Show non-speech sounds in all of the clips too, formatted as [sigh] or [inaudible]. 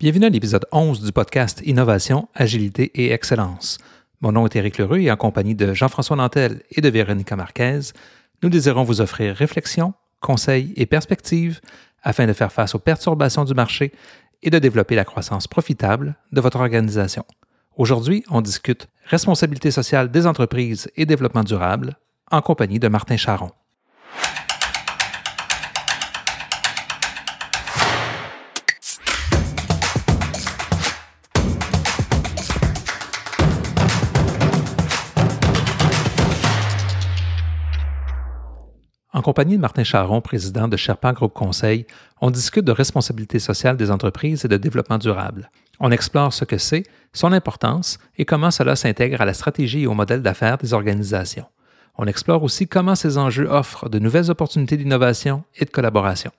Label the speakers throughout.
Speaker 1: Bienvenue à l'épisode 11 du podcast Innovation, Agilité et Excellence. Mon nom est Éric Leroux et en compagnie de Jean-François Nantel et de Véronica Marquez, nous désirons vous offrir réflexion, conseils et perspectives afin de faire face aux perturbations du marché et de développer la croissance profitable de votre organisation. Aujourd'hui, on discute responsabilité sociale des entreprises et développement durable en compagnie de Martin Charon. Compagnie de Martin Charon, président de Sherpa Groupe Conseil, on discute de responsabilité sociale des entreprises et de développement durable. On explore ce que c'est, son importance et comment cela s'intègre à la stratégie et au modèle d'affaires des organisations. On explore aussi comment ces enjeux offrent de nouvelles opportunités d'innovation et de collaboration.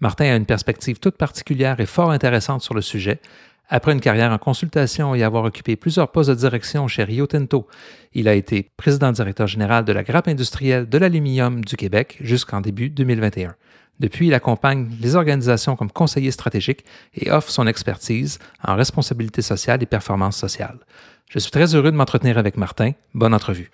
Speaker 1: Martin a une perspective toute particulière et fort intéressante sur le sujet, après une carrière en consultation et avoir occupé plusieurs postes de direction chez Rio Tinto, il a été président-directeur général de la grappe industrielle de l'aluminium du Québec jusqu'en début 2021. Depuis, il accompagne les organisations comme conseiller stratégique et offre son expertise en responsabilité sociale et performance sociale. Je suis très heureux de m'entretenir avec Martin. Bonne entrevue.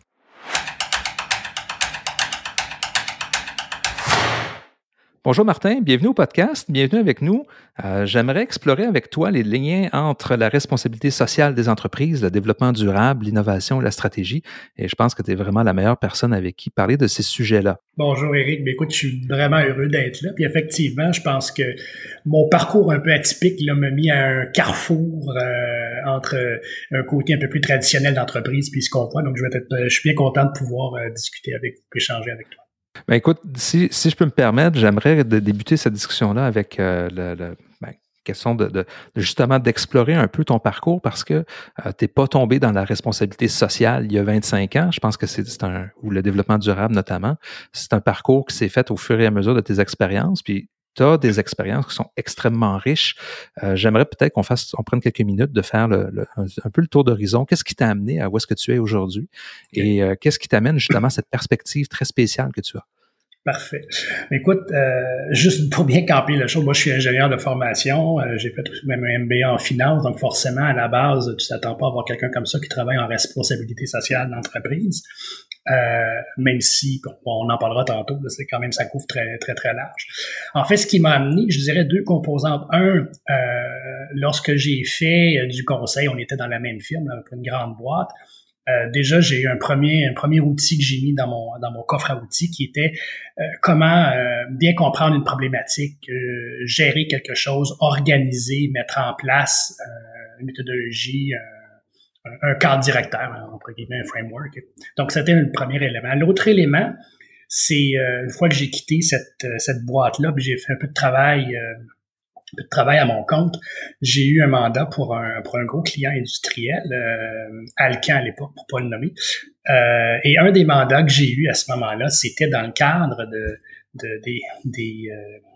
Speaker 1: Bonjour Martin, bienvenue au podcast, bienvenue avec nous. Euh, j'aimerais explorer avec toi les liens entre la responsabilité sociale des entreprises, le développement durable, l'innovation, la stratégie. Et je pense que tu es vraiment la meilleure personne avec qui parler de ces sujets-là.
Speaker 2: Bonjour Eric, Mais écoute, je suis vraiment heureux d'être là. Puis effectivement, je pense que mon parcours un peu atypique m'a mis à un carrefour euh, entre un côté un peu plus traditionnel d'entreprise puis ce qu'on voit. Donc je, vais être, je suis bien content de pouvoir euh, discuter avec vous, échanger avec toi.
Speaker 1: Ben écoute, si, je peux me permettre, j'aimerais débuter cette discussion-là avec euh, le, ben, question de, justement d'explorer un peu ton parcours parce que euh, tu n'es pas tombé dans la responsabilité sociale il y a 25 ans. Je pense que c'est un, ou le développement durable notamment. C'est un parcours qui s'est fait au fur et à mesure de tes expériences. Puis tu as des expériences qui sont extrêmement riches. Euh, j'aimerais peut-être qu'on fasse, on prenne quelques minutes de faire le, un, peu le tour d'horizon. Qu'est-ce qui t'a amené à où est-ce que tu es aujourd'hui? Et euh, qu'est-ce qui t'amène justement à cette perspective très spéciale que tu as?
Speaker 2: Parfait. Écoute, euh, juste pour bien camper le show, moi je suis ingénieur de formation, j'ai fait même un MBA en finance, donc forcément à la base, tu t'attends pas à avoir quelqu'un comme ça qui travaille en responsabilité sociale d'entreprise. Euh, même si on en parlera tantôt, c'est quand même ça couvre très très très large. En fait, ce qui m'a amené, je dirais deux composantes. Un, euh, lorsque j'ai fait euh, du conseil, on était dans la même firme, une grande boîte. déjà, j'ai eu un premier un premier outil que j'ai mis dans mon dans mon coffre à outils qui était comment bien comprendre une problématique, gérer quelque chose, organiser, mettre en place une méthodologie un cadre directeur, entre guillemets, un framework. Donc, c'était le premier élément. L'autre élément, c'est euh, une fois que j'ai quitté cette, euh, cette boîte-là, puis j'ai fait un peu de travail, euh, un peu de travail à mon compte, j'ai eu un mandat pour un, pour un gros client industriel, Alcan à l'époque, pour pas le nommer. et un des mandats que j'ai eu à ce moment-là, c'était dans le cadre de, de des, des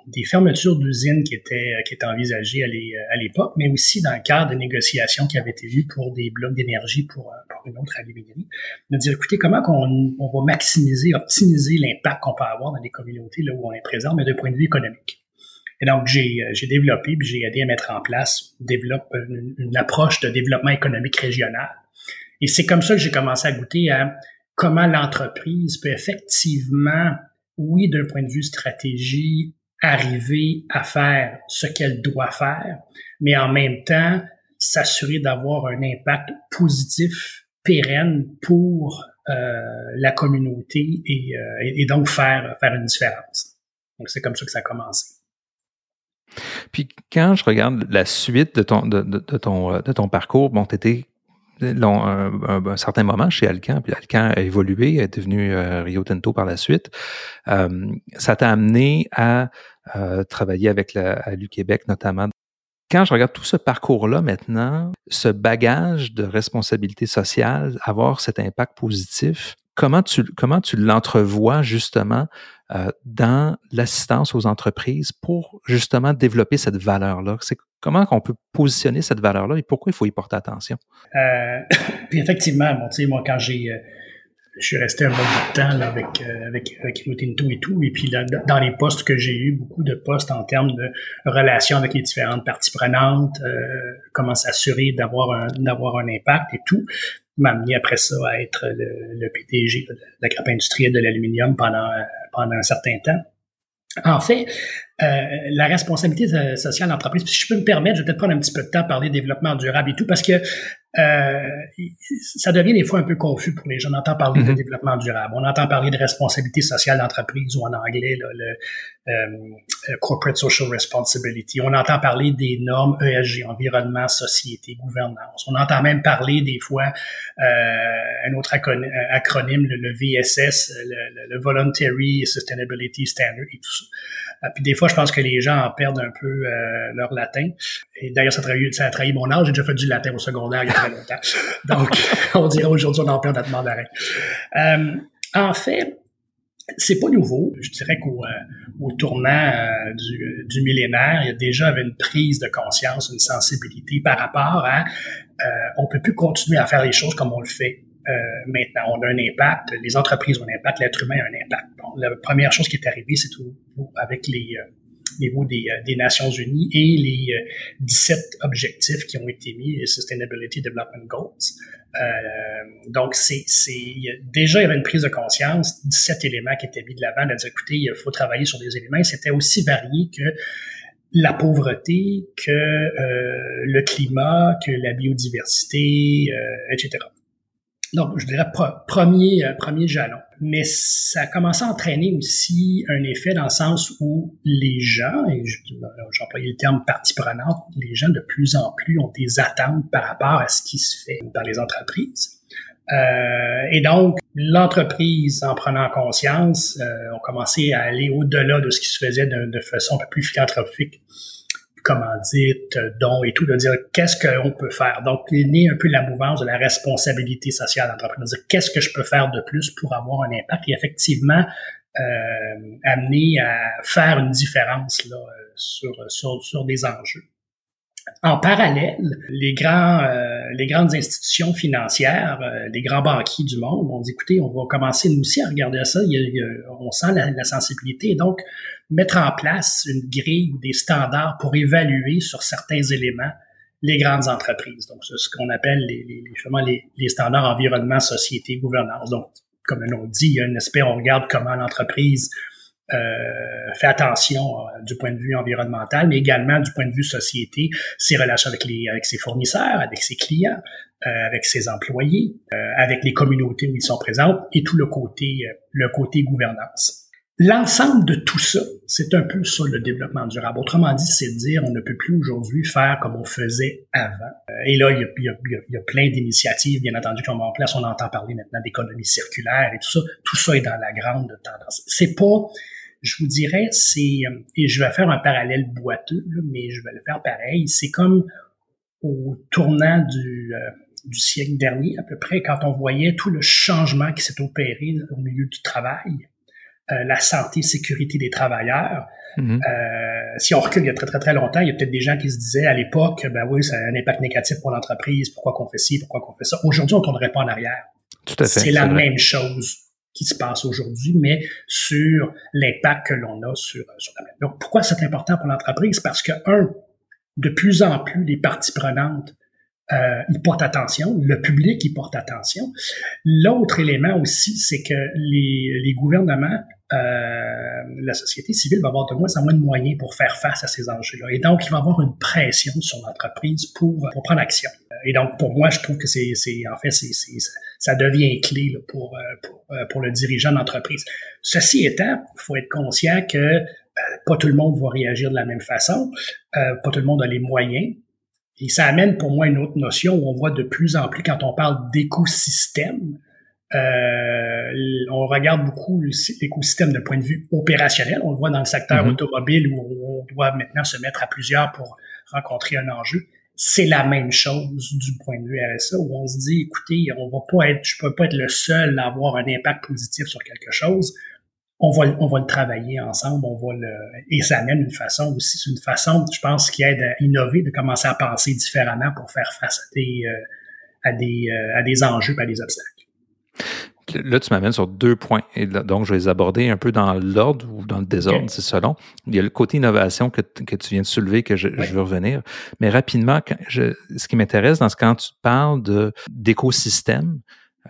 Speaker 2: des fermetures d'usines qui étaient, qui étaient envisagées à l'époque, mais aussi dans le cadre de négociations qui avaient été vues pour des blocs d'énergie pour, euh, pour, une autre aluminerie. De dire, écoutez, comment qu'on on va maximiser, optimiser l'impact qu'on peut avoir dans les communautés là où on est présent, mais d'un point de vue économique. Et donc, j'ai, euh, j'ai développé, puis j'ai aidé à mettre en place une approche de développement économique régional. Et c'est comme ça que j'ai commencé à goûter à comment l'entreprise peut effectivement, oui, d'un point de vue stratégie, arriver à faire ce qu'elle doit faire, mais en même temps s'assurer d'avoir un impact positif, pérenne pour euh, la communauté et, euh, donc faire, faire une différence. Donc c'est comme ça que ça a commencé.
Speaker 1: Puis quand je regarde la suite de ton, de, ton, de ton parcours, bon, tu un, certain moment chez Alcan, puis Alcan a évolué, est devenu euh, Rio Tinto par la suite. Euh, ça t'a amené à euh, travailler avec la, à l'UQuébec notamment. Quand je regarde tout ce parcours-là maintenant, ce bagage de responsabilité sociale, avoir cet impact positif, comment tu, comment tu l'entrevois justement euh, dans l'assistance aux entreprises pour justement développer cette valeur-là? C'est comment on peut positionner cette valeur-là et pourquoi il faut y porter attention?
Speaker 2: Euh, [coughs] puis effectivement, moi, quand j'ai euh, je suis resté un bon bout de temps avec, euh, avec, avec Tinto et tout. Et puis là, dans les postes que j'ai eu, beaucoup de postes en termes de relations avec les différentes parties prenantes, comment s'assurer d'avoir d'avoir un impact et tout, m'a amené après ça à être le, PDG de la grappe industrielle de l'aluminium pendant, pendant un certain temps. En fait, euh, la responsabilité sociale d'entreprise, si je peux me permettre, je vais peut-être prendre un petit peu de temps à parler de développement durable et tout, parce que euh, ça devient des fois un peu confus pour les gens. On entend parler de mm-hmm. développement durable, on entend parler de responsabilité sociale d'entreprise ou en anglais le euh, corporate social responsibility. On entend parler des normes ESG, environnement, société, gouvernance. On entend même parler des fois euh, un autre acronyme, le, VSS, le, Voluntary Sustainability Standard et tout ça. Puis des fois, je pense que les gens en perdent un peu leur latin. Et d'ailleurs, ça, ça, a trahi mon âge. J'ai déjà fait du latin au secondaire il y a très longtemps. [laughs] Donc, [laughs] on dirait aujourd'hui, on en perd notre d'arrêt. Euh, en fait, c'est pas nouveau. Je dirais qu'au au tournant euh, du, du, millénaire, il y a déjà avait une prise de conscience, une sensibilité par rapport à euh, on peut plus continuer à faire les choses comme on le fait euh, maintenant. On a un impact, les entreprises ont un impact, l'être humain a un impact. Bon, la première chose qui est arrivée, c'est avec les euh, niveau des, euh, des, Nations Unies et les 17 euh, objectifs qui ont été mis, les Sustainability Development Goals. Euh, donc, c'est, déjà il y avait une prise de conscience, 17 éléments qui étaient mis de l'avant, de dire écoutez, il faut travailler sur des éléments. C'était aussi varié que la pauvreté, que euh, le climat, que la biodiversité, euh, etc. Donc, je dirais premier, euh, premier jalon. Mais ça a commencé à entraîner aussi un effet dans le sens où les gens, et j'employais le terme partie prenante, les gens de plus en plus ont des attentes par rapport à ce qui se fait dans les entreprises. Euh, et donc, l'entreprise, en prenant conscience, euh, ont commencé à aller au-delà de ce qui se faisait de, de façon un peu plus philanthropique commandite, dons et tout, de dire qu'est-ce qu'on peut faire. Donc, il est né un peu la mouvance de la responsabilité sociale d'entreprise, qu'est-ce que je peux faire de plus pour avoir un impact et effectivement euh, amener à faire une différence là, sur, sur, sur des enjeux. En parallèle, les grands, euh, les grandes institutions financières, euh, les grands banquiers du monde ont dit écoutez, on va commencer nous aussi à regarder ça. on sent la, la, sensibilité. Donc, mettre en place une grille ou des standards pour évaluer sur certains éléments les grandes entreprises. Donc, c'est ce qu'on appelle les, les, justement les, les, standards environnement, société, gouvernance. Donc, comme on dit, il y a un aspect, on regarde comment l'entreprise euh, fait attention euh, du point de vue environnemental, mais également du point de vue société, ses relations avec, les, avec ses fournisseurs, avec ses clients, euh, avec ses employés, euh, avec les communautés où ils sont présents et tout le côté, le côté gouvernance. L'ensemble de tout ça, c'est un peu ça le développement durable. Autrement dit, c'est de dire on ne peut plus aujourd'hui faire comme on faisait avant. Euh, et là, il y a, il y a, il y a plein d'initiatives, bien entendu, qui sont en place. On entend parler maintenant d'économie circulaire et tout ça. Tout ça est dans la grande tendance. C'est pas, je vous dirais, c'est, euh, et je vais faire un parallèle boiteux, mais je vais le faire pareil. C'est comme au tournant du, euh, du siècle dernier, à peu près, quand on voyait tout le changement qui s'est opéré au milieu du travail euh, la santé, sécurité des travailleurs. Mhm. euh, si on recule il y a très, très, très longtemps, il y a peut-être des gens qui se disaient à l'époque, ben oui, ça a un impact négatif pour l'entreprise, pourquoi qu'on fait ci, pourquoi qu'on fait ça. Aujourd'hui, on ne tournerait pas en arrière.
Speaker 1: Tout à fait.
Speaker 2: C'est la même chose qui se passe aujourd'hui, mais sur l'impact que l'on a sur, sur la même. Donc, pourquoi c'est important pour l'entreprise? Parce que, un, de plus en plus, les parties prenantes euh, ils portent attention, le public y porte attention. L'autre élément aussi, c'est que les, les gouvernements, euh, la société civile va avoir de moins en moins de moyens pour faire face à ces enjeux-là. Et donc, il va avoir une pression sur l'entreprise pour, pour prendre action. Et donc, pour moi, je trouve que c'est, en fait, c'est, ça devient clé là, pour, euh, pour, euh, pour, le dirigeant d'entreprise. Ceci étant, il faut être conscient que euh, pas tout le monde va réagir de la même façon, euh, pas tout le monde a les moyens, et ça amène pour moi une autre notion où on voit de plus en plus quand on parle d'écosystème, euh, on regarde beaucoup l'écosystème d'un point de vue opérationnel. On le voit dans le secteur mm-hmm. automobile où on doit maintenant se mettre à plusieurs pour rencontrer un enjeu. C'est la même chose du point de vue RSA où on se dit, écoutez, on va pas être, je peux pas être le seul à avoir un impact positif sur quelque chose on va, on va le travailler ensemble, on va le, et ça amène une façon aussi, c'est une façon, je pense, qui aide à innover, de commencer à penser différemment pour faire face à des, euh, à des, euh, à des enjeux, à des obstacles.
Speaker 1: Là, tu m'amènes sur deux points. Et donc, je vais les aborder un peu dans l'ordre ou dans le désordre, c'est selon. Il y a le côté innovation que, que tu viens de soulever, que je, je veux revenir. Mais rapidement, je, ce qui m'intéresse dans ce quand tu parles d'écosystème,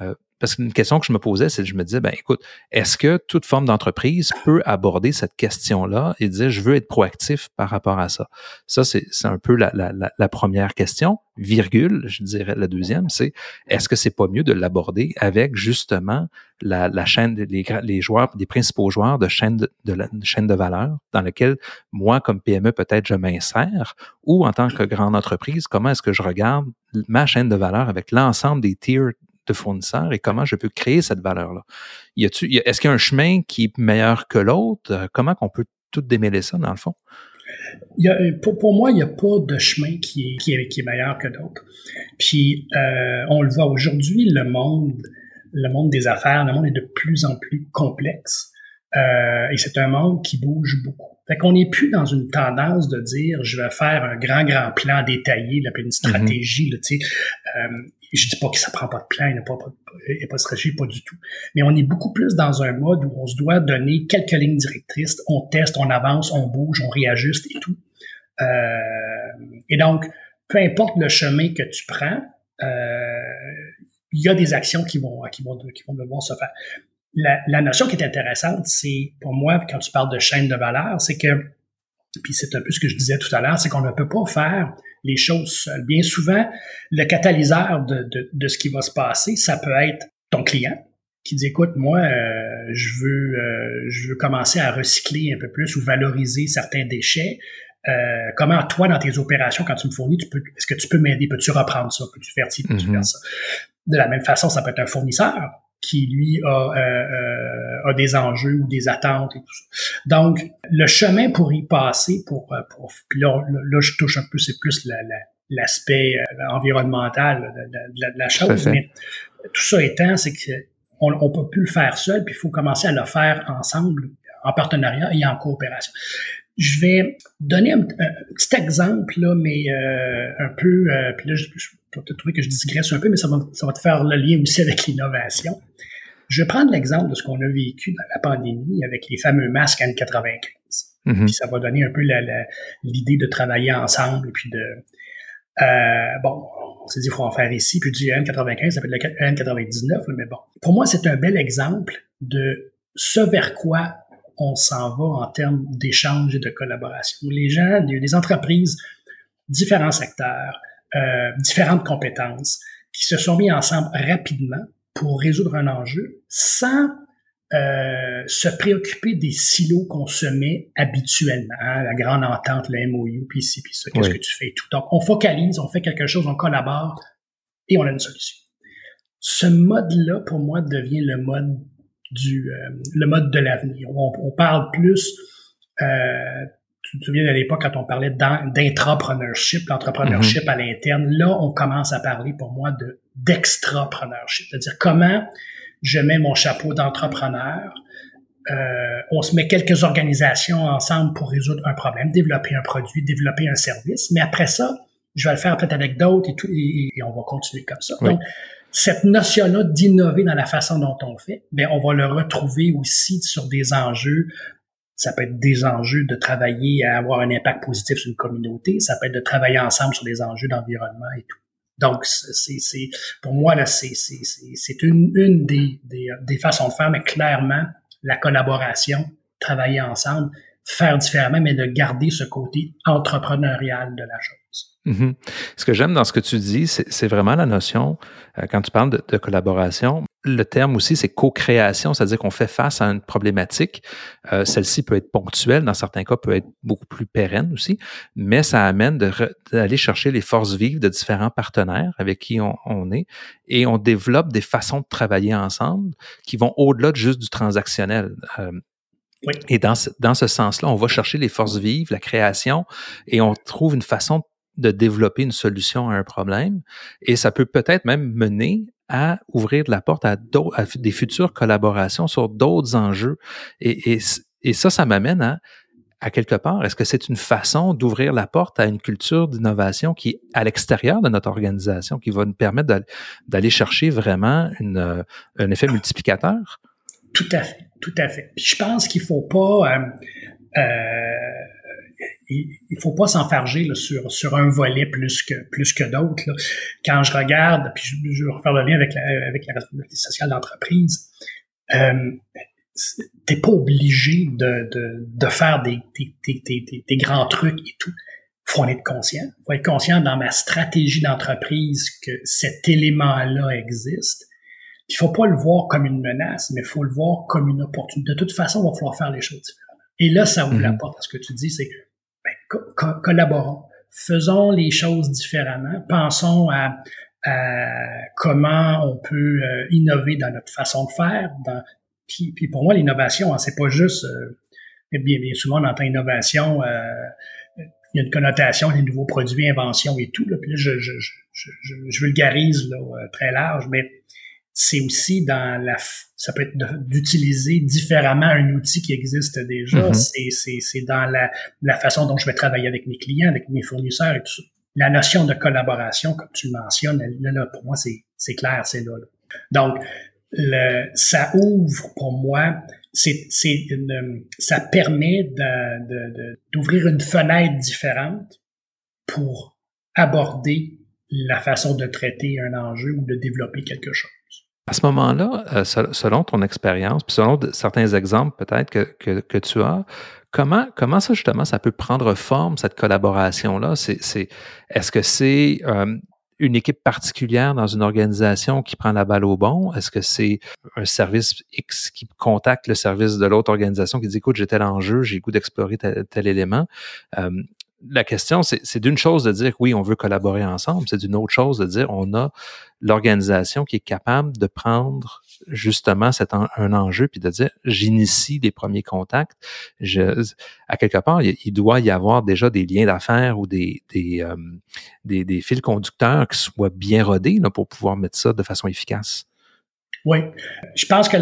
Speaker 1: euh, parce qu'une question que je me posais, c'est que je me disais, ben écoute, est-ce que toute forme d'entreprise peut aborder cette question-là et dire, je veux être proactif par rapport à ça? Ça, c'est un peu la, première question. Virgule, je dirais la deuxième, c'est est-ce que c'est pas mieux de l'aborder avec justement la, chaîne, les, joueurs, les principaux joueurs de chaîne de, de chaîne de valeur dans lequel moi, comme PME, peut-être je m'insère, ou en tant que grande entreprise, comment est-ce que je regarde ma chaîne de valeur avec l'ensemble des tiers de fournisseurs et comment je peux créer cette valeur-là? Y a-tu, est-ce qu'il y a un chemin qui est meilleur que l'autre? Euh, comment qu'on peut tout démêler ça, dans le fond?
Speaker 2: Il y a, pour, pour, moi, il n'y a pas de chemin qui est, qui est, qui est meilleur que d'autres. Puis, euh, on le voit aujourd'hui, le monde, le monde des affaires, le monde est de plus en plus complexe. Euh, et c'est un monde qui bouge beaucoup. Fait qu'on n'est plus dans une tendance de dire je vais faire un grand, grand plan détaillé, une mm-hmm. stratégie. Sais, euh, je dis pas que ça prend pas de plan, il n'y a pas, pas de stratégie, pas du tout. Mais on est beaucoup plus dans un mode où on se doit donner quelques lignes directrices, on teste, on avance, on bouge, on réajuste et tout. Euh, et donc, peu importe le chemin que tu prends, euh, il y a des actions qui vont, qui vont, qui vont devoir se faire. La, la notion qui est intéressante, c'est pour moi, quand tu parles de chaîne de valeur, c'est que, puis c'est un peu ce que je disais tout à l'heure, c'est qu'on ne peut pas faire les choses seules. Bien souvent, le catalyseur de, de, de, ce qui va se passer, ça peut être ton client qui dit écoute moi euh, je veux euh, je veux commencer à recycler un peu plus ou valoriser certains déchets. Euh, comment toi dans tes opérations quand tu me fournis tu peux est-ce que tu peux m'aider? Peux-tu reprendre ça? Peux-tu faire ci? Peux-tu faire mm-hmm. ça? De la même façon ça peut être un fournisseur qui, lui, a, euh, euh, a des enjeux ou des attentes et tout ça. Donc, le chemin pour y passer, pour, euh, pour puis là, là, je touche un peu, c'est plus l'aspect environnemental de, la chose, mais tout ça étant, c'est qu'on on peut plus le faire seul, puis il faut commencer à le faire ensemble, en partenariat et en coopération. Je vais donner un, petit exemple, là, mais un peu, puis là, je, je peut-être trouver que je digresse un peu, mais ça va, ça va te faire le lien aussi avec l'innovation. Je vais prendre l'exemple de ce qu'on a vécu dans la pandémie avec les fameux masques N95. Mm-hmm. Puis ça va donner un peu l'idée de travailler ensemble et puis de... Euh, bon, on s'est dit, il faut en faire ici, puis du N95, ça peut être le N99, mais bon. Pour moi, c'est un bel exemple de ce vers quoi on s'en va en termes d'échange et de collaboration. Les gens, des entreprises, différents secteurs, euh, différentes compétences qui se sont mis ensemble rapidement pour résoudre un enjeu sans euh, se préoccuper des silos qu'on se met habituellement, hein, la grande entente, le MOU, puis ici, puis ça, qu'est-ce que tu fais et tout. Donc, on focalise, on fait quelque chose, on collabore et on a une solution. Ce mode-là, pour moi, devient le mode du euh, le mode de l'avenir. On, on, parle plus euh, tu te souviens à l'époque quand on parlait d'intrapreneurship, l'entrepreneurship mm-hmm. à l'interne, là, on commence à parler pour moi de d'extrapreneurship, c'est-à-dire comment je mets mon chapeau d'entrepreneur, euh, on se met quelques organisations ensemble pour résoudre un problème, développer un produit, développer un service, mais après ça, je vais le faire peut-être avec d'autres et tout, et, on va continuer comme ça. Donc, cette notion-là d'innover dans la façon dont on fait, ben on va le retrouver aussi sur des enjeux ça peut être des enjeux de travailler à avoir un impact positif sur une communauté. Ça peut être de travailler ensemble sur des enjeux d'environnement et tout. Donc, c'est, pour moi, là, c'est, une, une des, des, des façons de faire, mais clairement, la collaboration, travailler ensemble, faire différemment, mais de garder ce côté entrepreneurial de la chose.
Speaker 1: Mm-hmm. Ce que j'aime dans ce que tu dis, c'est vraiment la notion, euh, quand tu parles de, collaboration, le terme aussi, c'est co-création, c'est-à-dire qu'on fait face à une problématique. Euh, celle-ci peut être ponctuelle, dans certains cas, peut être beaucoup plus pérenne aussi, mais ça amène d'aller chercher les forces vives de différents partenaires avec qui on, est et on développe des façons de travailler ensemble qui vont au-delà de juste du transactionnel. Euh, et dans ce, dans ce sens-là, on va chercher les forces vives, la création, et on trouve une façon de développer une solution à un problème. Et ça peut peut-être même mener à ouvrir de la porte à, à des futures collaborations sur d'autres enjeux. Et, et, et, ça, ça m'amène à, à quelque part, est-ce que c'est une façon d'ouvrir la porte à une culture d'innovation qui est à l'extérieur de notre organisation, qui va nous permettre d'aller chercher vraiment une, un effet multiplicateur?
Speaker 2: Tout à fait, tout à fait. Puis je pense qu'il faut pas... Euh, euh, il faut pas s'enfarger sur, un volet plus que, plus que d'autres. Quand je regarde, puis je, je, vais refaire le lien avec la, avec la responsabilité sociale d'entreprise, euh, t'es pas obligé de, de, de faire des, des, des, des, grands trucs et tout. faut en être conscient. faut être conscient dans ma stratégie d'entreprise que cet élément-là existe. Il faut pas le voir comme une menace, mais il faut le voir comme une opportunité. De toute façon, il va falloir faire les choses différemment. Et là, ça ouvre la mm-hmm. porte à ce que tu dis, c'est ben, collaborons, faisons les choses différemment, pensons à, comment on peut euh, innover dans notre façon de faire. Dans, puis, puis pour moi, l'innovation, hein, c'est pas juste euh, bien, bien souvent on entend innovation, euh, il y a une connotation des nouveaux produits, inventions et tout. Là, puis là, je, je, je, je vulgarise là, très large, mais c'est aussi dans la ça peut être d'utiliser différemment un outil qui existe déjà. Mm-hmm. C'est dans la, la façon dont je vais travailler avec mes clients, avec mes fournisseurs et tout ça. La notion de collaboration, comme tu le mentionnes, là, là pour moi, c'est clair, c'est là, Donc, le, ça ouvre pour moi, c'est ça permet d'ouvrir une fenêtre différente pour aborder la façon de traiter un enjeu ou de développer quelque chose.
Speaker 1: À ce moment-là, euh, selon ton expérience, puis selon certains exemples peut-être que, que, tu as, comment, comment ça justement ça peut prendre forme, cette collaboration-là? C'est, c'est, est-ce que c'est euh, une équipe particulière dans une organisation qui prend la balle au bon? Est-ce que c'est un service X qui contacte le service de l'autre organisation qui dit écoute, j'ai tel enjeu, j'ai le goût d'explorer tel, élément? Euh, la question, c'est d'une chose de dire oui, on veut collaborer ensemble, c'est d'une autre chose de dire on a l'organisation qui est capable de prendre justement cet un enjeu puis de dire j'initie les premiers contacts. Je, à quelque part, il, doit y avoir déjà des liens d'affaires ou des des, euh, des, des, fils conducteurs qui soient bien rodés là, pour pouvoir mettre ça de façon efficace.
Speaker 2: Oui, je pense que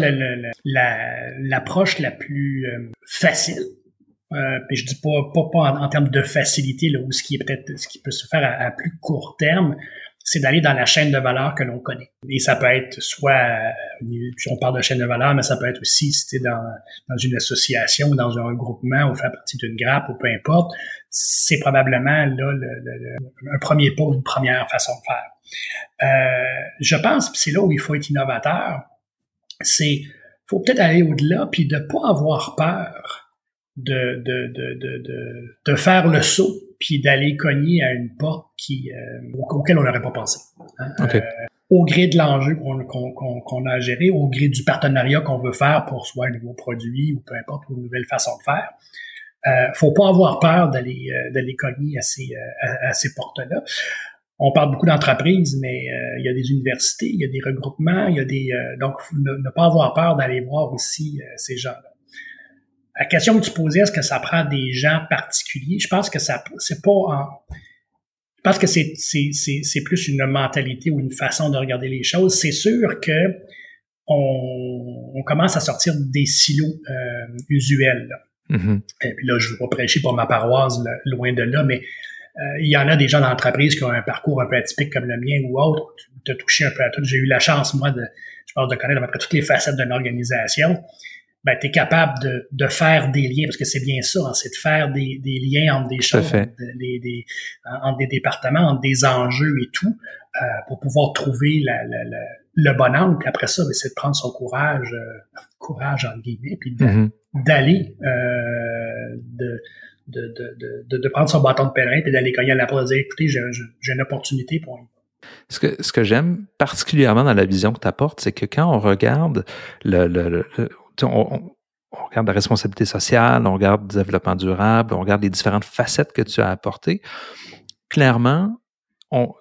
Speaker 2: l'approche la, plus euh, facile euh, puis je dis pas, pas, pas en, termes de facilité, là, ou ce qui est peut-être ce qui peut se faire à, plus court terme, c'est d'aller dans la chaîne de valeur que l'on connaît. Et ça peut être soit, euh, on parle de chaîne de valeur, mais ça peut être aussi si tu es dans, dans une association ou dans un groupement ou faire partie d'une grappe ou peu importe, c'est probablement là le, un premier pas ou une première façon de faire. Euh, je pense, c'est là où il faut être innovateur, c'est faut peut-être aller au-delà puis de pas avoir peur de, de, de, de, de faire le saut puis d'aller cogner à une porte qui euh, auquel on n'aurait pas pensé. Hein. Euh, au gré de l'enjeu qu'on a géré, au gré du partenariat qu'on veut faire pour soit un nouveau produit ou peu importe, ou une nouvelle façon de faire. Euh, faut pas avoir peur d'aller euh, d'aller cogner à ces, à, ces portes-là. On parle beaucoup d'entreprises, mais il y a des universités, il y a des regroupements, il y a des donc ne, ne pas avoir peur d'aller voir aussi ces gens-là la question que tu posais, est-ce que ça prend des gens particuliers? Je pense que ça, c'est pas en, je pense que c'est, c'est, c'est, plus une mentalité ou une façon de regarder les choses. C'est sûr que on, on commence à sortir des silos euh, usuels. Là. Mm-hmm. Et puis là, je ne veux pas prêcher pour ma paroisse, loin de là, mais euh, il y en a des gens d'entreprise qui ont un parcours un peu atypique comme le mien ou autre. Tu as touché un peu à tout. J'ai eu la chance, moi, de, je pense, de connaître à peu près toutes les facettes d'une organisation ben, tu es capable de, de, faire des liens, parce que c'est bien ça, hein, c'est de faire des, des, liens entre des choses, des, des, entre des départements, entre des enjeux et tout, euh, pour pouvoir trouver la, la, le bon angle. Puis après ça, ben, c'est de prendre son courage, euh, [laughs] courage entre guillemets, puis mm-hmm. d'aller, euh, de, de, de, de, prendre son bâton de pèlerin, puis d'aller cogner à la porte et dire, écoutez, j'ai une opportunité pour
Speaker 1: ce que, ce que j'aime particulièrement dans la vision que tu apportes, c'est que quand on regarde le, le, on, regarde la responsabilité sociale, on regarde le développement durable, on regarde les différentes facettes que tu as apportées. Clairement,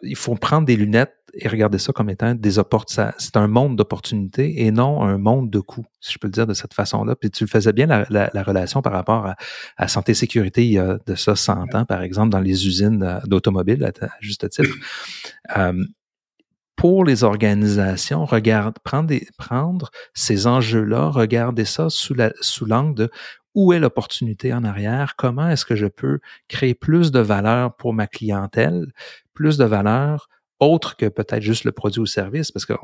Speaker 1: il faut prendre des lunettes et regarder ça comme étant des opportunités. C'est un monde d'opportunités et non un monde de coûts, si je peux le dire de cette façon-là. Puis tu faisais bien la, relation par rapport à, à santé-sécurité il y a de ça 100 ans, par exemple, dans les usines d'automobiles, à, juste titre. [clears throat] Euh, pour les organisations, regarde, prendre, prendre ces enjeux-là, regarder ça sous, la, sous l'angle de où est l'opportunité en arrière, comment est-ce que je peux créer plus de valeur pour ma clientèle, plus de valeur autre que peut-être juste le produit ou service, parce qu'on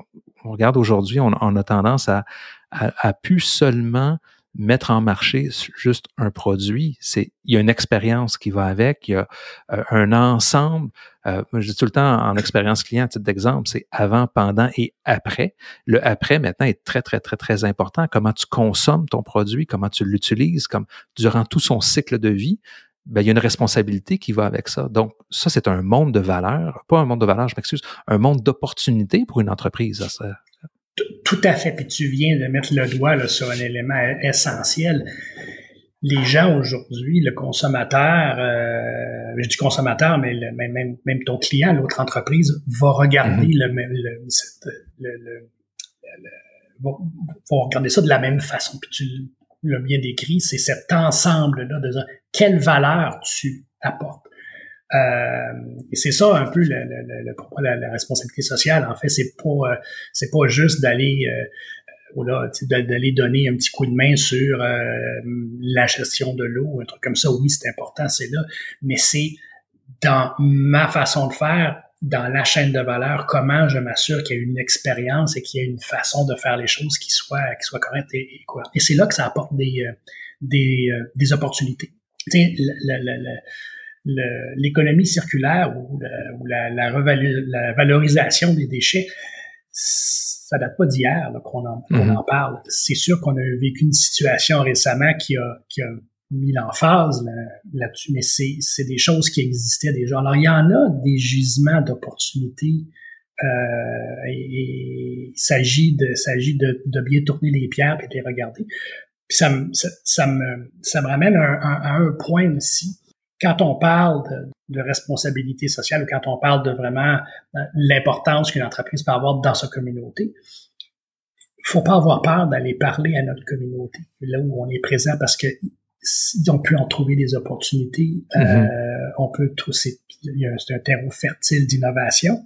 Speaker 1: regarde aujourd'hui, on, a tendance à, à, à plus seulement mettre en marché juste un produit, c'est il y a une expérience qui va avec, il y a euh, un ensemble. Euh, je dis tout le temps en expérience client, à titre d'exemple, c'est avant, pendant et après. Le après maintenant est très très très très important. Comment tu consommes ton produit, comment tu l'utilises, comme durant tout son cycle de vie. Ben, il y a une responsabilité qui va avec ça. Donc, ça, c'est un monde de valeurs, pas un monde de valeurs, je m'excuse, un monde d'opportunités pour une entreprise. Ça,
Speaker 2: tout à fait. Puis tu viens de mettre le doigt là, sur un élément essentiel. Les gens aujourd'hui, le consommateur, euh, je dis consommateur, mais même, même, ton client, l'autre entreprise, va regarder mm-hmm. le, le, le, va, regarder ça de la même façon. Puis tu l'as bien décrit, c'est cet ensemble-là de quelle valeur tu apportes? Euh, et c'est ça un peu le, le, le, la, la, responsabilité sociale. En fait, c'est pas euh, c'est pas juste d'aller euh, voilà, d'aller donner un petit coup de main sur euh, la gestion de l'eau, un truc comme ça. Oui, c'est important, c'est là, mais c'est dans ma façon de faire, dans la chaîne de valeur, comment je m'assure qu'il y a une expérience et qu'il y a une façon de faire les choses qui soit qui soit correcte et, et Et c'est là que ça apporte des des, des opportunités. Tu sais, la, la, la, l'économie circulaire ou, la, la, valorisation des déchets, ça date pas d'hier qu'on en, mm-hmm. en, parle. C'est sûr qu'on a vécu une situation récemment qui a, qui a mis l'emphase là-dessus, mais c'est des choses qui existaient déjà. Alors, il y en a des gisements d'opportunités euh, et, il s'agit de, s'agit de, de, bien tourner les pierres et de les regarder. Puis ça, me, ça, me, ça me ramène à un point aussi quand on parle de, responsabilité sociale ou quand on parle de vraiment euh, l'importance qu'une entreprise peut avoir dans sa communauté, il faut pas avoir peur d'aller parler à notre communauté, là où on est présent, parce que on peut en trouver des opportunités. Euh, mm-hmm. on peut c'est un terreau fertile d'innovation.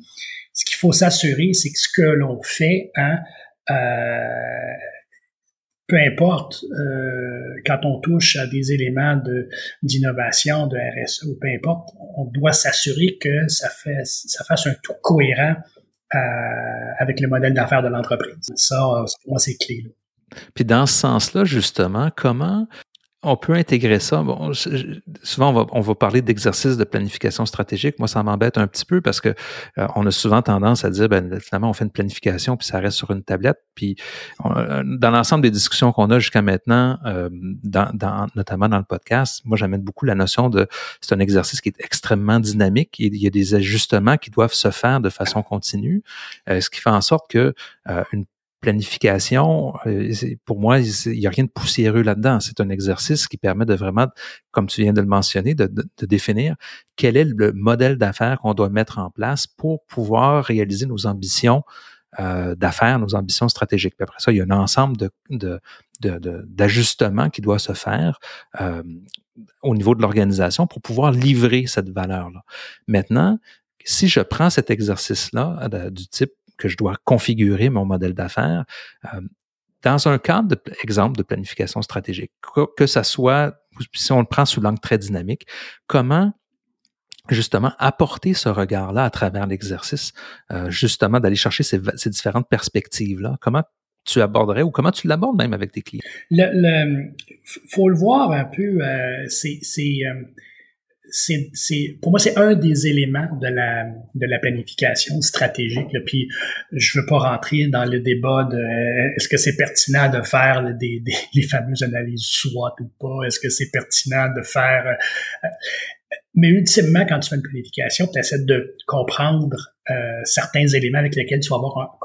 Speaker 2: Ce qu'il faut s'assurer, c'est que ce que l'on fait, hein, euh, peu importe, euh, quand on touche à des éléments de d'innovation, de RSE ou peu importe, on doit s'assurer que ça fait ça fasse un tout cohérent euh, avec le modèle d'affaires de l'entreprise. Ça, pour moi, c'est clé.
Speaker 1: Puis dans ce sens-là, justement, comment on peut intégrer ça. Bon, souvent, on va, on va parler d'exercices de planification stratégique. Moi, ça m'embête un petit peu parce que euh, on a souvent tendance à dire, ben, finalement, on fait une planification puis ça reste sur une tablette. Puis, euh, dans l'ensemble des discussions qu'on a jusqu'à maintenant, euh, notamment dans le podcast, moi, j'amène beaucoup la notion de, c'est un exercice qui est extrêmement dynamique. Il y a des ajustements qui doivent se faire de façon continue, ce qui fait en sorte que une planification, euh, pour moi, il n'y a rien de poussiéreux là-dedans. C'est un exercice qui permet de vraiment, comme tu viens de le mentionner, de, définir quel est le modèle d'affaires qu'on doit mettre en place pour pouvoir réaliser nos ambitions euh, d'affaires, nos ambitions stratégiques. Puis après ça, il y a un ensemble de, d'ajustements qui doit se faire euh, au niveau de l'organisation pour pouvoir livrer cette valeur-là. Maintenant, si je prends cet exercice-là du type que je dois configurer mon modèle d'affaires euh, dans un cadre, de, exemple, de planification stratégique, que, ça soit, si on le prend sous l'angle très dynamique, comment justement apporter ce regard-là à travers l'exercice, euh, justement d'aller chercher ces, différentes perspectives-là? Comment tu aborderais ou comment tu l'abordes même avec tes clients?
Speaker 2: Le, faut le voir un peu, euh, c'est c'est, pour moi, c'est un des éléments de la, de la planification stratégique. Là. Puis, je veux pas rentrer dans le débat de est-ce que c'est pertinent de faire des, des, [laughs] les fameuses analyses SWOT ou pas, est-ce que c'est pertinent de faire... Euh, mais ultimement, quand tu fais une planification, tu essaies de comprendre euh, certains éléments avec lesquels tu vas avoir,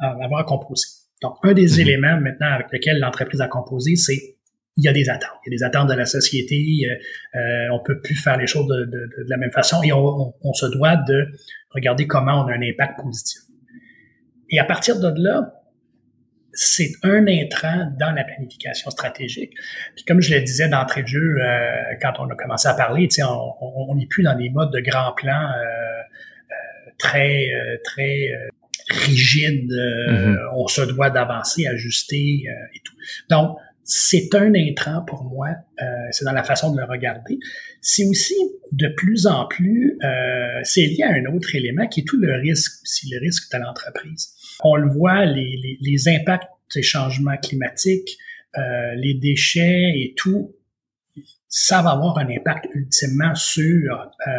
Speaker 2: avoir à composer. Donc, un des mm-hmm. éléments maintenant avec lesquels l'entreprise a composé, c'est il y a des attentes. Il y a des attentes de la société. Euh, euh on peut plus faire les choses de, de, de la même façon et on, on, se doit de regarder comment on a un impact positif. Et à partir de là, c'est un intrant dans la planification stratégique. Puis comme je le disais d'entrée de jeu, euh, quand on a commencé à parler, on n'est plus dans des modes de grand plan euh, euh très très rigides. Mm-hmm. On se doit d'avancer, ajuster et tout. Donc c'est un intrant pour moi. Euh, c'est dans la façon de le regarder. C'est aussi de plus en plus, euh, c'est lié à un autre élément qui est tout le risque aussi, le risque de l'entreprise. On le voit, les, les, les impacts des changements climatiques, euh, les déchets et tout, ça va avoir un impact ultimement sur euh,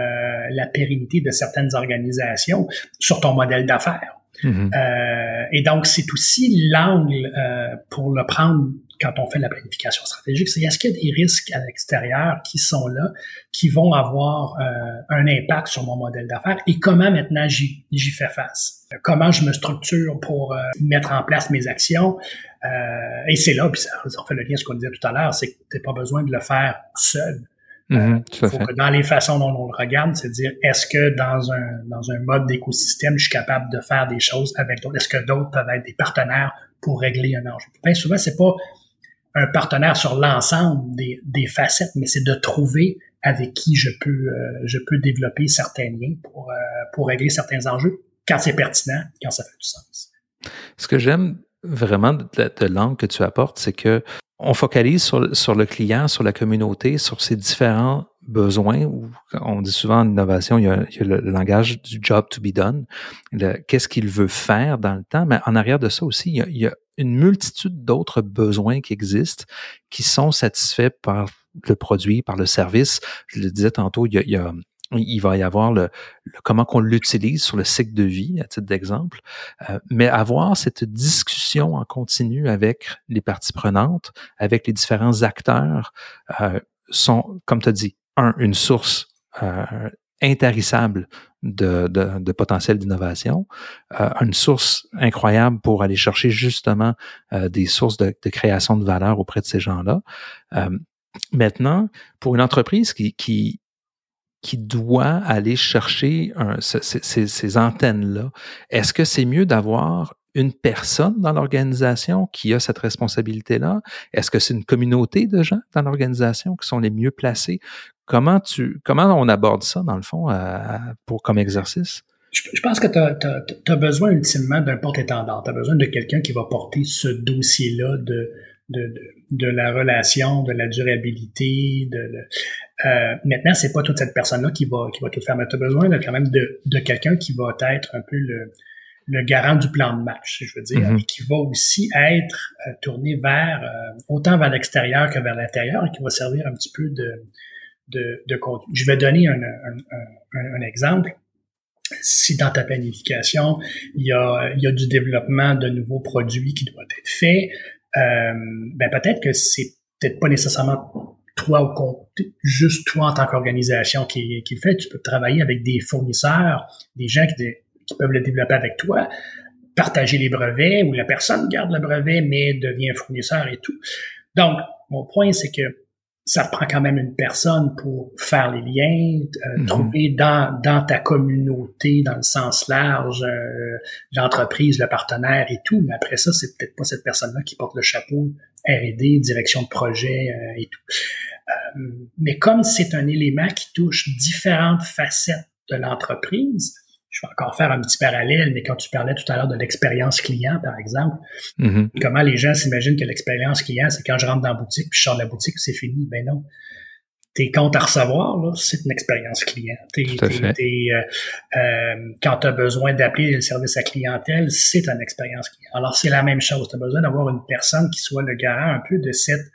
Speaker 2: la pérennité de certaines organisations, sur ton modèle d'affaires. Mm-hmm. euh, et donc, c'est aussi l'angle euh, pour le prendre quand on fait la planification stratégique, c'est est-ce qu'il y a des risques à l'extérieur qui sont là, qui vont avoir euh, un impact sur mon modèle d'affaires et comment maintenant j'y fais face? Comment je me structure pour euh, mettre en place mes actions? Euh, et c'est là, puis ça, ça fait le lien à ce qu'on disait tout à l'heure, c'est que tu n'as pas besoin de le faire seul.
Speaker 1: Mm faut
Speaker 2: que dans les façons dont on le regarde, c'est dire est-ce que dans un dans un mode d'écosystème, je suis capable de faire des choses avec d'autres? Est-ce que d'autres peuvent être des partenaires pour régler un enjeu? Bien souvent, c'est pas un partenaire sur l'ensemble des, facettes, mais c'est de trouver avec qui je peux euh, je peux développer certains liens pour euh, pour régler certains enjeux quand c'est pertinent, quand ça fait du sens.
Speaker 1: Ce que j'aime vraiment de, de l'angle que tu apportes, c'est que on focalise sur, sur, le client, sur la communauté, sur ses différents besoins. on dit souvent en innovation, il y a, le, langage du job to be done. Qu'est-ce qu'il veut faire dans le temps? Mais en arrière de ça aussi, il y a une multitude d'autres besoins qui existent, qui sont satisfaits par le produit, par le service. Je le disais tantôt, il y a, il, y a, il va y avoir le, comment qu'on l'utilise sur le cycle de vie, à titre d'exemple, euh, mais avoir cette discussion en continu avec les parties prenantes, avec les différents acteurs, euh, sont, comme tu as dit, un, une source euh, intarissable de, de, potentiel d'innovation, euh, une source incroyable pour aller chercher justement euh, des sources de, création de valeur auprès de ces gens-là. Euh, maintenant, pour une entreprise qui, qui, qui doit aller chercher ces antennes-là, est-ce que c'est mieux d'avoir une personne dans l'organisation qui a cette responsabilité-là? Est-ce que c'est une communauté de gens dans l'organisation qui sont les mieux placés? Comment tu comment on aborde ça, dans le fond, pour comme exercice?
Speaker 2: Je, pense que tu as, besoin ultimement d'un porte-étendard. Tu as besoin de quelqu'un qui va porter ce dossier-là de, de, de, la relation, de la durabilité. De, euh, maintenant, c'est pas toute cette personne-là qui va, qui va tout faire, mais tu as besoin quand même de, de quelqu'un qui va être un peu le, le garant du plan de match, je veux dire, mm-hmm. et qui va aussi être euh, tourné vers euh, autant vers l'extérieur que vers l'intérieur, et qui va servir un petit peu de, de, de contenu. Je vais donner un, un, un, un, exemple. Si dans ta planification, il y, a, il y a du développement de nouveaux produits qui doit être fait, euh, ben peut-être que c'est peut-être pas nécessairement toi au compte, juste toi en tant qu'organisation qui, qui le fait. Tu peux travailler avec des fournisseurs, des gens qui, qui peuvent le développer avec toi, partager les brevets ou la personne garde le brevet mais devient fournisseur et tout. Donc, mon point, c'est que ça prend quand même une personne pour faire les liens, euh, mhm. trouver dans, dans ta communauté, dans le sens large, euh, l'entreprise, le partenaire et tout. Mais après ça, c'est peut-être pas cette personne-là qui porte le chapeau R&D, direction de projet euh, et tout. mais comme c'est un élément qui touche différentes facettes de l'entreprise, je vais encore faire un petit parallèle, mais quand tu parlais tout à l'heure de l'expérience client, par exemple, mm-hmm. comment les gens s'imaginent que l'expérience client, c'est quand je rentre dans la boutique, puis je sors de la boutique, c'est fini. Ben non. Tes comptes à recevoir, c'est une expérience client. T'es, euh, euh, quand tu as besoin d'appeler le service à clientèle, c'est une expérience client. Alors, c'est la même chose. Tu as besoin d'avoir une personne qui soit le garant un peu de cette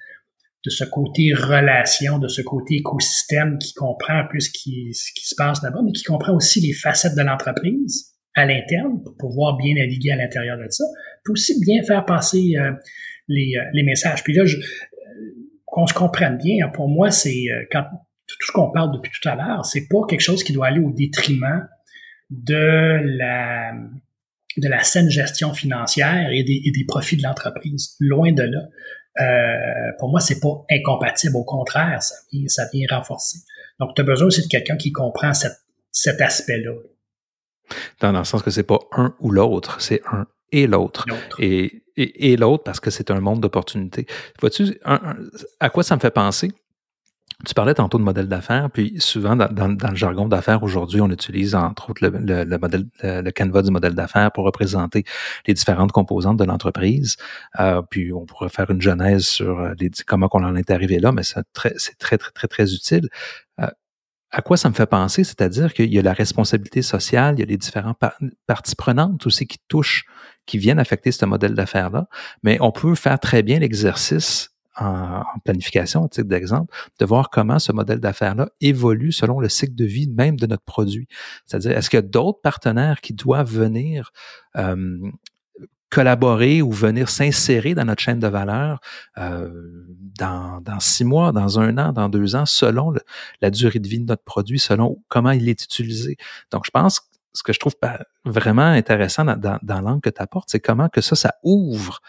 Speaker 2: de ce côté relation, de ce côté écosystème qui comprend ce qui, ce qui se passe là-bas, mais qui comprend aussi les facettes de l'entreprise à l'interne pour pouvoir bien naviguer à l'intérieur de ça, puis aussi bien faire passer euh, les, euh, les, messages. Puis là, je, euh, qu'on se comprenne bien, hein, pour moi, c'est quand tout ce qu'on parle depuis tout à l'heure, c'est pas quelque chose qui doit aller au détriment de la de la saine gestion financière et des, et des profits de l'entreprise. Loin de là. Euh, pour moi, c'est pas incompatible. Au contraire, ça vient, ça vient renforcer. Donc, tu as besoin aussi de quelqu'un qui comprend cet aspect-là.
Speaker 1: Dans, le sens que c'est pas un ou l'autre, c'est un et l'autre. Et, et, l'autre parce que c'est un monde d'opportunités. Vois-tu, à quoi ça me fait penser? Tu parlais tantôt de modèle d'affaires, puis souvent dans, le jargon d'affaires aujourd'hui, on utilise entre autres le, modèle, le, canevas du modèle d'affaires pour représenter les différentes composantes de l'entreprise. Euh, puis on pourrait faire une genèse sur euh, comment on en est arrivé là, mais c'est très, très, très, très, très utile. Euh, à quoi ça me fait penser? C'est-à-dire qu'il y a la responsabilité sociale, il y a les différentes parties prenantes aussi qui touchent, qui viennent affecter ce modèle d'affaires-là, mais on peut faire très bien l'exercice en, planification, à titre d'exemple, de voir comment ce modèle d'affaires-là évolue selon le cycle de vie même de notre produit. C'est-à-dire, est-ce qu'il y a d'autres partenaires qui doivent venir euh, collaborer ou venir s'insérer dans notre chaîne de valeur euh, dans, dans, six mois, dans un an, dans deux ans, selon la durée de vie de notre produit, selon comment il est utilisé? Donc, je pense que ce que je trouve vraiment intéressant dans, dans, dans l'angle que tu apportes, c'est comment que ça, ça ouvre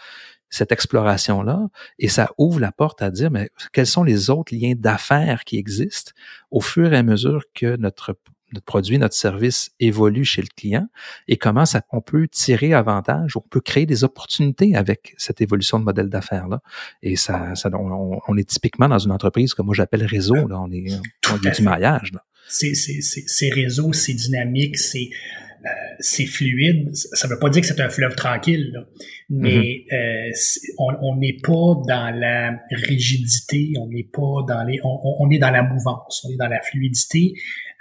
Speaker 1: cette exploration-là et ça ouvre la porte à dire, mais quels sont les autres liens d'affaires qui existent au fur et à mesure que notre, notre produit, notre service évolue chez le client et comment ça, on peut tirer avantage, on peut créer des opportunités avec cette évolution de modèle d'affaires-là. Et ça, ça on, est typiquement dans une entreprise que moi j'appelle réseau, là, on est, on a du maillage.
Speaker 2: C'est réseau, c'est dynamique, c'est euh, c'est fluide. Ça ne veut pas dire que c'est un fleuve tranquille, mais mm-hmm. euh, on n'est pas dans la rigidité, on n'est pas dans les, on, est dans la mouvance, on est dans la fluidité.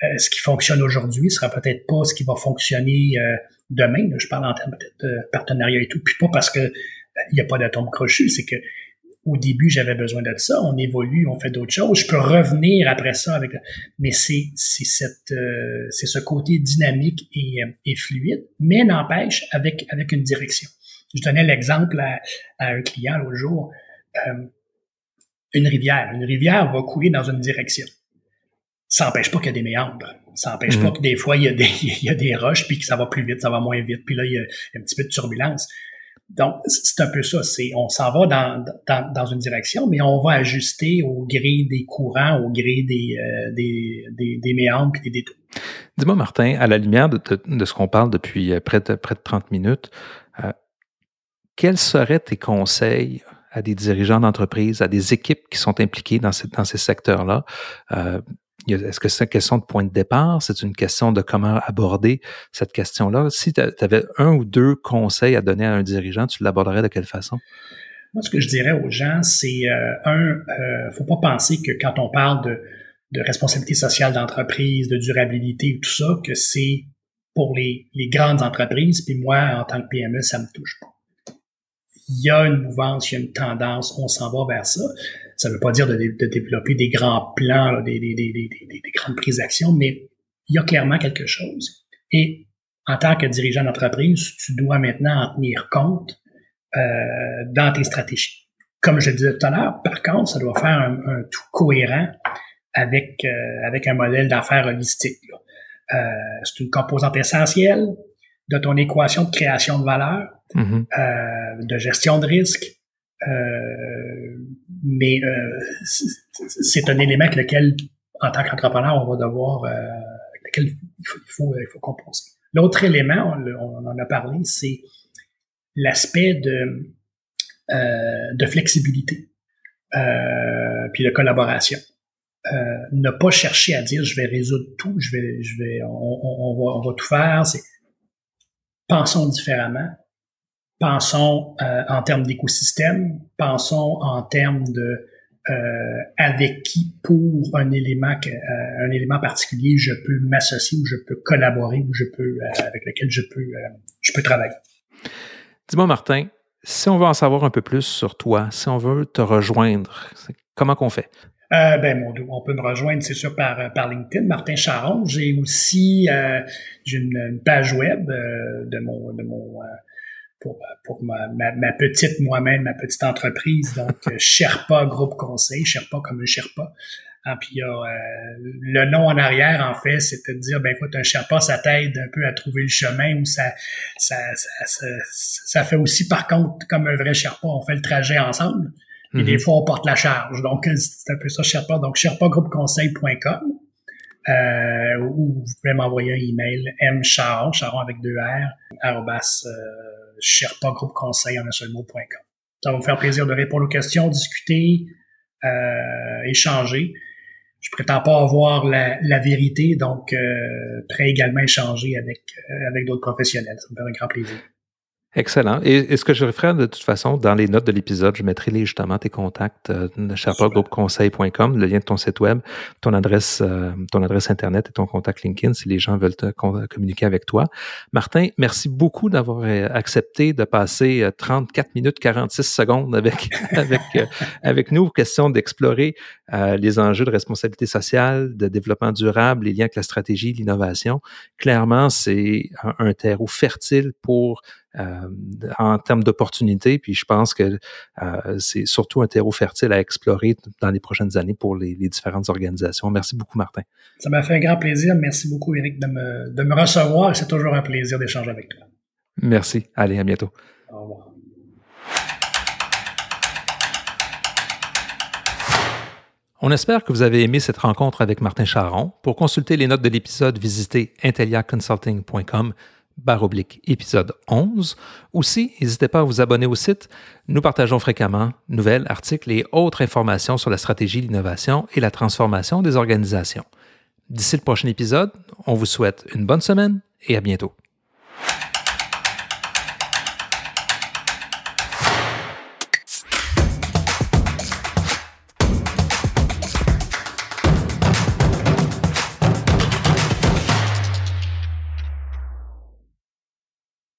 Speaker 2: Euh, ce qui fonctionne aujourd'hui sera peut-être pas ce qui va fonctionner demain. Je parle en termes de partenariat et tout, puis pas parce que il n'y a pas d'atome crochu, c'est que au début, j'avais besoin de ça. On évolue, on fait d'autres choses. Je peux revenir après ça avec, mais c'est c'est cette euh, c'est ce côté dynamique et, euh, et fluide, mais n'empêche avec avec une direction. Je donnais l'exemple à, un client l'autre jour. Euh, une rivière, une rivière va couler dans une direction. Ça n'empêche pas qu'il y a des méandres. Ça n'empêche pas mm-hmm. que des fois il y a des [laughs] il y a des roches puis que ça va plus vite, ça va moins vite, puis là il y a un petit peu de turbulence. Donc, c'est un peu ça. C'est, on s'en va dans, dans, une direction, mais on va ajuster au gré des courants, au gré des, euh, des, des, méandres et des détours.
Speaker 1: Dis-moi, Martin, à la lumière de, de, ce qu'on parle depuis euh, près de, près de 30 minutes, euh, quels seraient tes conseils à des dirigeants d'entreprise, à des équipes qui sont impliquées dans, ces, dans ces secteurs-là, est-ce que c'est une question de point de départ? C'est une question de comment aborder cette question-là? Si tu avais un ou deux conseils à donner à un dirigeant, tu l'aborderais de quelle façon?
Speaker 2: Moi, ce que je dirais aux gens, c'est euh, un, euh, faut pas penser que quand on parle de, responsabilité sociale d'entreprise, de durabilité, tout ça, que c'est pour les, les grandes entreprises, puis moi, en tant que PME, ça me touche pas. Il y a une mouvance, il y a une tendance, on s'en va vers ça. Ça ne veut pas dire de, développer des grands plans, des, grandes prises d'action, mais il y a clairement quelque chose. Et en tant que dirigeant d'entreprise, tu dois maintenant en tenir compte euh, dans tes stratégies. Comme je le disais tout à l'heure, par contre, ça doit faire un, tout cohérent avec, euh, avec un modèle d'affaires holistique. Euh, c'est une composante essentielle de ton équation de création de valeur, mm-hmm. de gestion de risque, euh, mais euh, c'est un élément avec lequel, en tant qu'entrepreneur, on va devoir, euh, avec lequel il faut, il faut, il faut composer. L'autre élément, on, en a parlé, c'est l'aspect de, euh, de flexibilité, euh, puis de collaboration. Euh, ne pas chercher à dire je vais résoudre tout, je vais, je vais, on, va, on va tout faire. C'est pensons différemment, pensons euh, en termes d'écosystème, pensons en termes de euh, avec qui pour un élément euh, un élément particulier je peux m'associer ou je peux collaborer ou je peux avec lequel je peux je peux travailler.
Speaker 1: Dis-moi Martin, si on veut en savoir un peu plus sur toi, si on veut te rejoindre, comment qu'on fait?
Speaker 2: ben, mon, on peut me rejoindre, c'est sûr, par, par LinkedIn, Martin Charon. J'ai aussi j'ai une, page web de mon, de mon pour, pour ma, ma, petite moi-même, ma petite entreprise. Donc, [laughs] euh, Sherpa Groupe Conseil, Sherpa comme un Sherpa. Ah, puis il y a euh, le nom en arrière, en fait, c'est de dire, ben écoute, un Sherpa, ça t'aide un peu à trouver le chemin ou ça, ça, ça, ça, fait aussi, par contre, comme un vrai Sherpa, on fait le trajet ensemble. Et des mm-hmm. fois, on porte la charge. Donc, c'est un peu ça, Sherpa. Donc, sherpagroupeconseil.com. Euh, ou vous pouvez m'envoyer un email mcharon, charon avec deux R, arrobas, euh, Sherpa Groupe Conseil en un seul mot.com. Ça va me faire plaisir de répondre aux questions, discuter, euh, échanger. je prétends pas avoir la, la vérité, donc prêt également à échanger avec, avec d'autres professionnels. Ça me fait un grand plaisir.
Speaker 1: Excellent. Et, ce que je ferai de toute façon, dans les notes de l'épisode, je mettrai justement tes contacts, euh, sherpagroupconseil.com, le lien de ton site web, ton adresse, euh, ton adresse Internet et ton contact LinkedIn si les gens veulent te communiquer avec toi. Martin, merci beaucoup d'avoir euh, accepté de passer 34 euh, minutes 46 secondes avec, [laughs] avec, avec nous. Question d'explorer les enjeux de responsabilité sociale, de développement durable, les liens avec la stratégie, l'innovation. Clairement, c'est un, un terreau fertile pour euh, en termes d'opportunités. Puis je pense que euh, c'est surtout un terreau fertile à explorer dans les prochaines années pour les, différentes organisations. Merci beaucoup, Martin.
Speaker 2: Ça m'a fait un grand plaisir. Merci beaucoup, Eric, de me, de me recevoir. C'est toujours un plaisir d'échanger avec toi.
Speaker 1: Merci. Allez, à bientôt. Au revoir. On espère que vous avez aimé cette rencontre avec Martin Charon. Pour consulter les notes de l'épisode, visitez intelliaconsulting.com barre oblique épisode 11. Aussi, n'hésitez pas à vous abonner au site. Nous partageons fréquemment nouvelles, articles et autres informations sur la stratégie, l'innovation et la transformation des organisations. D'ici le prochain épisode, on vous souhaite une bonne semaine et à bientôt.